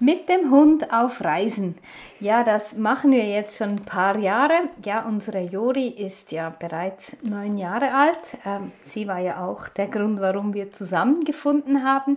Mit dem Hund auf Reisen. Ja, das machen wir jetzt schon ein paar Jahre. Ja, unsere Jori ist ja bereits neun Jahre alt. Ähm, sie war ja auch der Grund, warum wir zusammengefunden haben.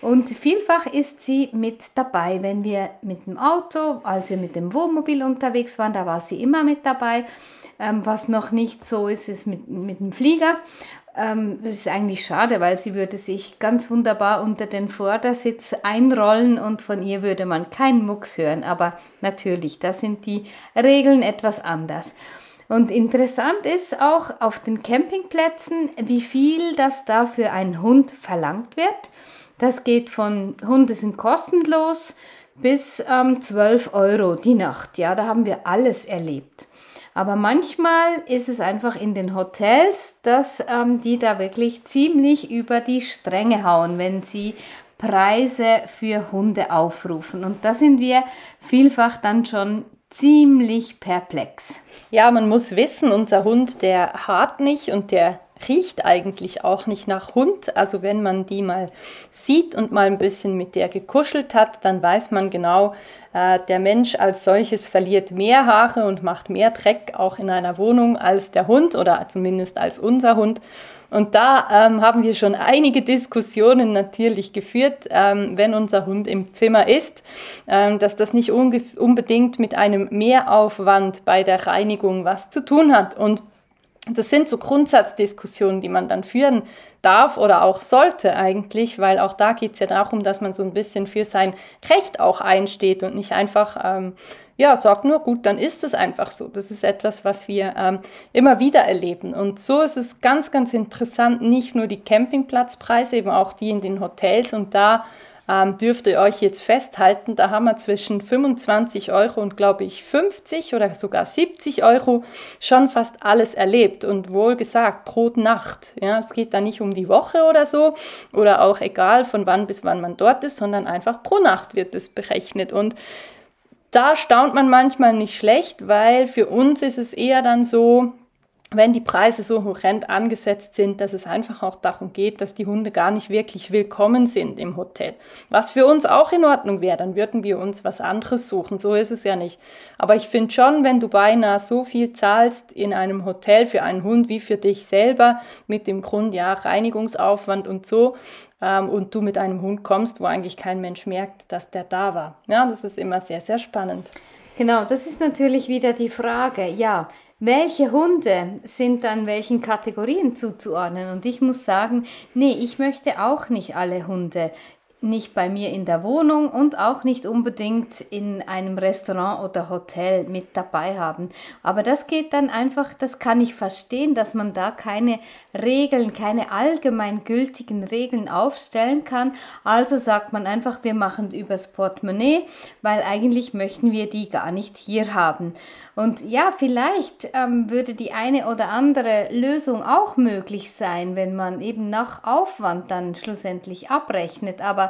Und vielfach ist sie mit dabei, wenn wir mit dem Auto, als wir mit dem Wohnmobil unterwegs waren, da war sie immer mit dabei. Ähm, was noch nicht so ist, ist mit, mit dem Flieger. Ähm, das ist eigentlich schade, weil sie würde sich ganz wunderbar unter den Vordersitz einrollen und von ihr würde man keinen Mucks hören. Aber natürlich, da sind die Regeln etwas anders. Und interessant ist auch auf den Campingplätzen, wie viel das da für einen Hund verlangt wird. Das geht von Hunde sind kostenlos bis ähm, 12 Euro die Nacht. Ja, da haben wir alles erlebt. Aber manchmal ist es einfach in den Hotels, dass ähm, die da wirklich ziemlich über die Stränge hauen, wenn sie Preise für Hunde aufrufen. Und da sind wir vielfach dann schon ziemlich perplex. Ja, man muss wissen, unser Hund, der hart nicht und der riecht eigentlich auch nicht nach Hund. Also wenn man die mal sieht und mal ein bisschen mit der gekuschelt hat, dann weiß man genau, äh, der Mensch als solches verliert mehr Haare und macht mehr Dreck auch in einer Wohnung als der Hund oder zumindest als unser Hund. Und da ähm, haben wir schon einige Diskussionen natürlich geführt, ähm, wenn unser Hund im Zimmer ist, ähm, dass das nicht unbedingt mit einem Mehraufwand bei der Reinigung was zu tun hat. Und das sind so Grundsatzdiskussionen, die man dann führen darf oder auch sollte eigentlich, weil auch da geht es ja darum, dass man so ein bisschen für sein Recht auch einsteht und nicht einfach, ähm, ja, sagt nur, gut, dann ist es einfach so. Das ist etwas, was wir ähm, immer wieder erleben. Und so ist es ganz, ganz interessant, nicht nur die Campingplatzpreise, eben auch die in den Hotels und da ähm, dürft ihr euch jetzt festhalten, da haben wir zwischen 25 Euro und glaube ich 50 oder sogar 70 Euro schon fast alles erlebt und wohl gesagt pro Nacht. Ja, es geht da nicht um die Woche oder so oder auch egal von wann bis wann man dort ist, sondern einfach pro Nacht wird es berechnet und da staunt man manchmal nicht schlecht, weil für uns ist es eher dann so, wenn die Preise so horrend angesetzt sind, dass es einfach auch darum geht, dass die Hunde gar nicht wirklich willkommen sind im Hotel. Was für uns auch in Ordnung wäre, dann würden wir uns was anderes suchen. So ist es ja nicht. Aber ich finde schon, wenn du beinahe so viel zahlst in einem Hotel für einen Hund wie für dich selber, mit dem Grund, ja, Reinigungsaufwand und so, ähm, und du mit einem Hund kommst, wo eigentlich kein Mensch merkt, dass der da war. Ja, das ist immer sehr, sehr spannend. Genau, das ist natürlich wieder die Frage. Ja, welche Hunde sind dann welchen Kategorien zuzuordnen? Und ich muss sagen, nee, ich möchte auch nicht alle Hunde nicht bei mir in der Wohnung und auch nicht unbedingt in einem Restaurant oder Hotel mit dabei haben. Aber das geht dann einfach, das kann ich verstehen, dass man da keine Regeln, keine allgemeingültigen Regeln aufstellen kann. Also sagt man einfach, wir machen übers Portemonnaie, weil eigentlich möchten wir die gar nicht hier haben. Und ja, vielleicht ähm, würde die eine oder andere Lösung auch möglich sein, wenn man eben nach Aufwand dann schlussendlich abrechnet. Aber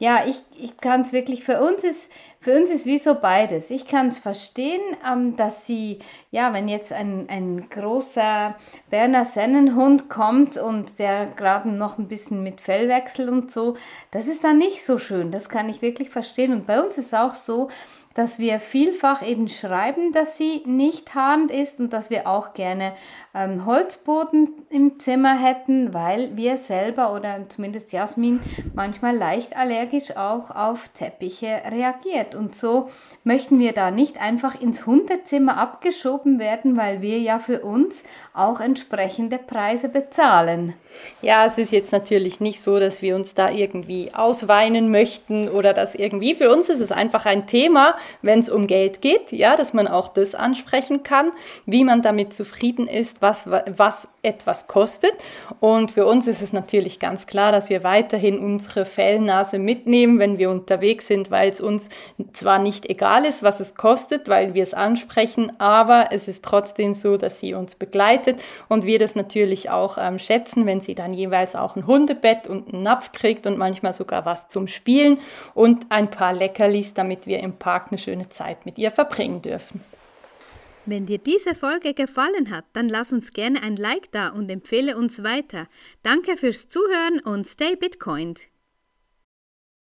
ja, ich, ich kann es wirklich, für uns ist, für uns ist wie so beides. Ich kann es verstehen, ähm, dass sie, ja, wenn jetzt ein, ein großer Berner Sennenhund kommt und der gerade noch ein bisschen mit Fellwechsel und so, das ist dann nicht so schön. Das kann ich wirklich verstehen. Und bei uns ist auch so, dass wir vielfach eben schreiben, dass sie nicht harnd ist und dass wir auch gerne ähm, Holzboden im Zimmer hätten, weil wir selber oder zumindest Jasmin manchmal leicht allergisch auch auf Teppiche reagiert. Und so möchten wir da nicht einfach ins Hundezimmer abgeschoben werden, weil wir ja für uns auch entsprechende Preise bezahlen. Ja, es ist jetzt natürlich nicht so, dass wir uns da irgendwie ausweinen möchten oder das irgendwie. Für uns ist es einfach ein Thema, wenn es um Geld geht, ja, dass man auch das ansprechen kann, wie man damit zufrieden ist, was, was etwas kostet. Und für uns ist es natürlich ganz klar, dass wir weiterhin unsere Fellnase mitnehmen, wenn wir unterwegs sind, weil es uns zwar nicht egal ist, was es kostet, weil wir es ansprechen, aber es ist trotzdem so, dass sie uns begleitet und wir das natürlich auch ähm, schätzen, wenn sie dann jeweils auch ein Hundebett und einen Napf kriegt und manchmal sogar was zum Spielen und ein paar Leckerlis, damit wir im Park eine schöne Zeit mit ihr verbringen dürfen. Wenn dir diese Folge gefallen hat, dann lass uns gerne ein Like da und empfehle uns weiter. Danke fürs Zuhören und stay Bitcoined.